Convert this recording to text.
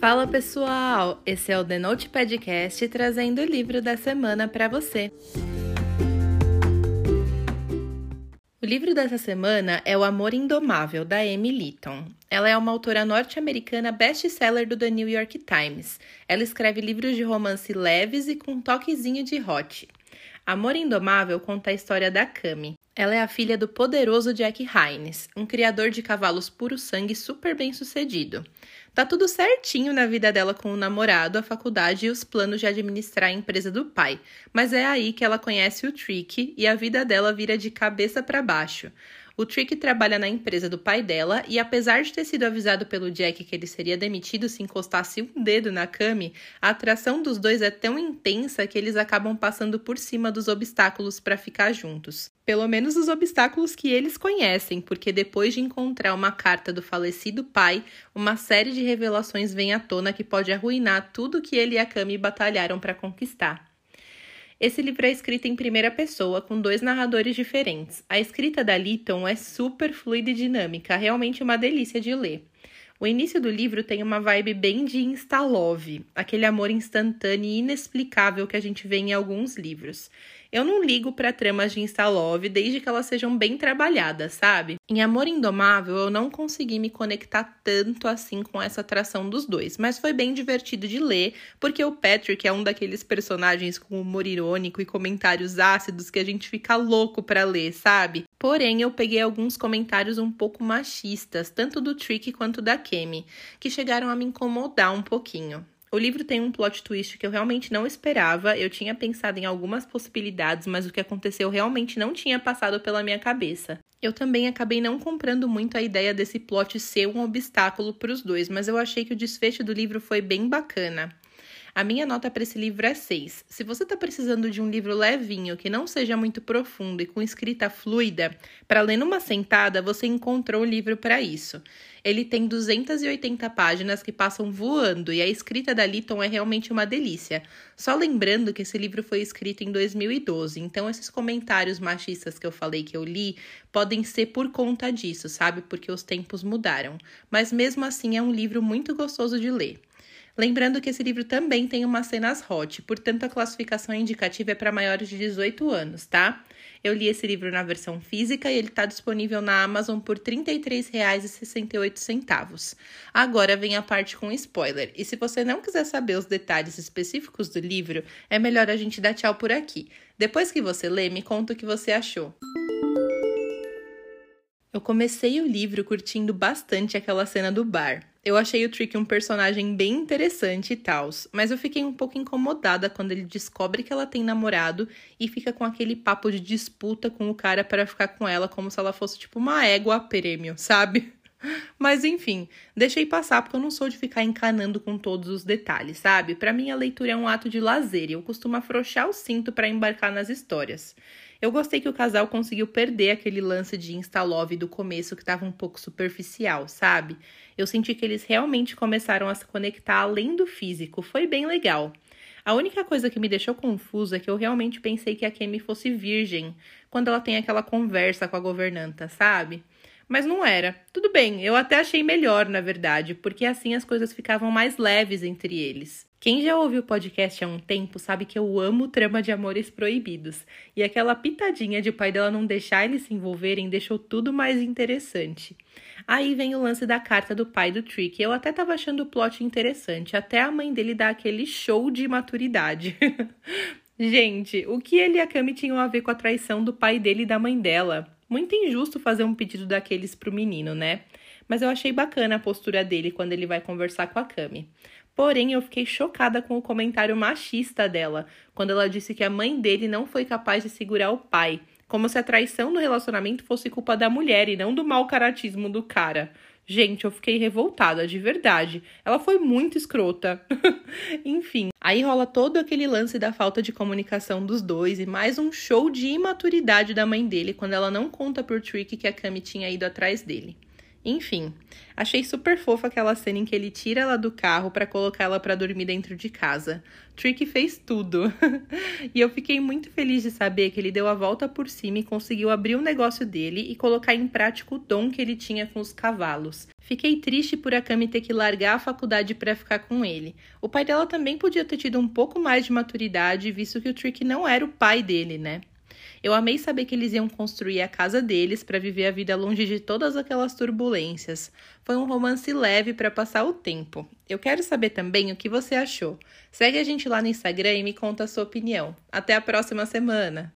Fala pessoal, esse é o The Note Podcast trazendo o livro da semana para você. O livro dessa semana é O Amor Indomável, da Amy Litton. Ela é uma autora norte-americana best-seller do The New York Times. Ela escreve livros de romance leves e com um toquezinho de hot. Amor Indomável conta a história da Cami. Ela é a filha do poderoso Jack Hines, um criador de cavalos puro sangue super bem sucedido. Tá tudo certinho na vida dela com o namorado, a faculdade e os planos de administrar a empresa do pai, mas é aí que ela conhece o Trick e a vida dela vira de cabeça para baixo. O Trick trabalha na empresa do pai dela e, apesar de ter sido avisado pelo Jack que ele seria demitido se encostasse um dedo na Cami, a atração dos dois é tão intensa que eles acabam passando por cima dos obstáculos para ficar juntos. Pelo menos os obstáculos que eles conhecem, porque depois de encontrar uma carta do falecido pai, uma série de revelações vem à tona que pode arruinar tudo que ele e a Cami batalharam para conquistar. Esse livro é escrito em primeira pessoa, com dois narradores diferentes. A escrita da Litton é super fluida e dinâmica, realmente uma delícia de ler. O início do livro tem uma vibe bem de Insta-love, aquele amor instantâneo e inexplicável que a gente vê em alguns livros. Eu não ligo para tramas de Insta-love desde que elas sejam bem trabalhadas, sabe? Em Amor Indomável, eu não consegui me conectar tanto assim com essa atração dos dois, mas foi bem divertido de ler, porque o Patrick é um daqueles personagens com humor irônico e comentários ácidos que a gente fica louco para ler, sabe? Porém, eu peguei alguns comentários um pouco machistas, tanto do Trick quanto da Kemi, que chegaram a me incomodar um pouquinho. O livro tem um plot twist que eu realmente não esperava. Eu tinha pensado em algumas possibilidades, mas o que aconteceu realmente não tinha passado pela minha cabeça. Eu também acabei não comprando muito a ideia desse plot ser um obstáculo para os dois, mas eu achei que o desfecho do livro foi bem bacana. A minha nota para esse livro é 6. Se você está precisando de um livro levinho, que não seja muito profundo e com escrita fluida, para ler numa sentada, você encontrou o livro para isso. Ele tem 280 páginas que passam voando e a escrita da Litton é realmente uma delícia. Só lembrando que esse livro foi escrito em 2012, então esses comentários machistas que eu falei que eu li podem ser por conta disso, sabe? Porque os tempos mudaram. Mas mesmo assim é um livro muito gostoso de ler. Lembrando que esse livro também tem umas cenas hot, portanto a classificação indicativa é para maiores de 18 anos, tá? Eu li esse livro na versão física e ele está disponível na Amazon por R$ 33,68. Agora vem a parte com spoiler. E se você não quiser saber os detalhes específicos do livro, é melhor a gente dar tchau por aqui. Depois que você lê, me conta o que você achou. Eu comecei o livro curtindo bastante aquela cena do bar. Eu achei o Trick um personagem bem interessante e tal, mas eu fiquei um pouco incomodada quando ele descobre que ela tem namorado e fica com aquele papo de disputa com o cara para ficar com ela como se ela fosse tipo uma égua prêmio, sabe? Mas enfim, deixei passar porque eu não sou de ficar encanando com todos os detalhes, sabe? Para mim a leitura é um ato de lazer e eu costumo afrouxar o cinto para embarcar nas histórias. Eu gostei que o casal conseguiu perder aquele lance de insta-love do começo que estava um pouco superficial, sabe? Eu senti que eles realmente começaram a se conectar além do físico, foi bem legal. A única coisa que me deixou confusa é que eu realmente pensei que a Kemi fosse virgem quando ela tem aquela conversa com a governanta, sabe? Mas não era. Tudo bem, eu até achei melhor, na verdade, porque assim as coisas ficavam mais leves entre eles. Quem já ouviu o podcast há um tempo sabe que eu amo trama de amores proibidos, e aquela pitadinha de o pai dela não deixar eles se envolverem deixou tudo mais interessante. Aí vem o lance da carta do pai do Trick. Eu até tava achando o plot interessante, até a mãe dele dar aquele show de maturidade. Gente, o que ele e a Cami tinham a ver com a traição do pai dele e da mãe dela? Muito injusto fazer um pedido daqueles pro menino, né? Mas eu achei bacana a postura dele quando ele vai conversar com a Cami. Porém, eu fiquei chocada com o comentário machista dela, quando ela disse que a mãe dele não foi capaz de segurar o pai, como se a traição no relacionamento fosse culpa da mulher e não do mau caratismo do cara. Gente, eu fiquei revoltada, de verdade. Ela foi muito escrota. Enfim, aí rola todo aquele lance da falta de comunicação dos dois e mais um show de imaturidade da mãe dele quando ela não conta pro Trick que a Cami tinha ido atrás dele. Enfim, achei super fofa aquela cena em que ele tira ela do carro para colocar ela para dormir dentro de casa. Trick fez tudo. e eu fiquei muito feliz de saber que ele deu a volta por cima e conseguiu abrir o negócio dele e colocar em prática o dom que ele tinha com os cavalos. Fiquei triste por a Cami ter que largar a faculdade para ficar com ele. O pai dela também podia ter tido um pouco mais de maturidade, visto que o Trick não era o pai dele, né? Eu amei saber que eles iam construir a casa deles para viver a vida longe de todas aquelas turbulências. Foi um romance leve para passar o tempo. Eu quero saber também o que você achou. Segue a gente lá no Instagram e me conta a sua opinião. Até a próxima semana!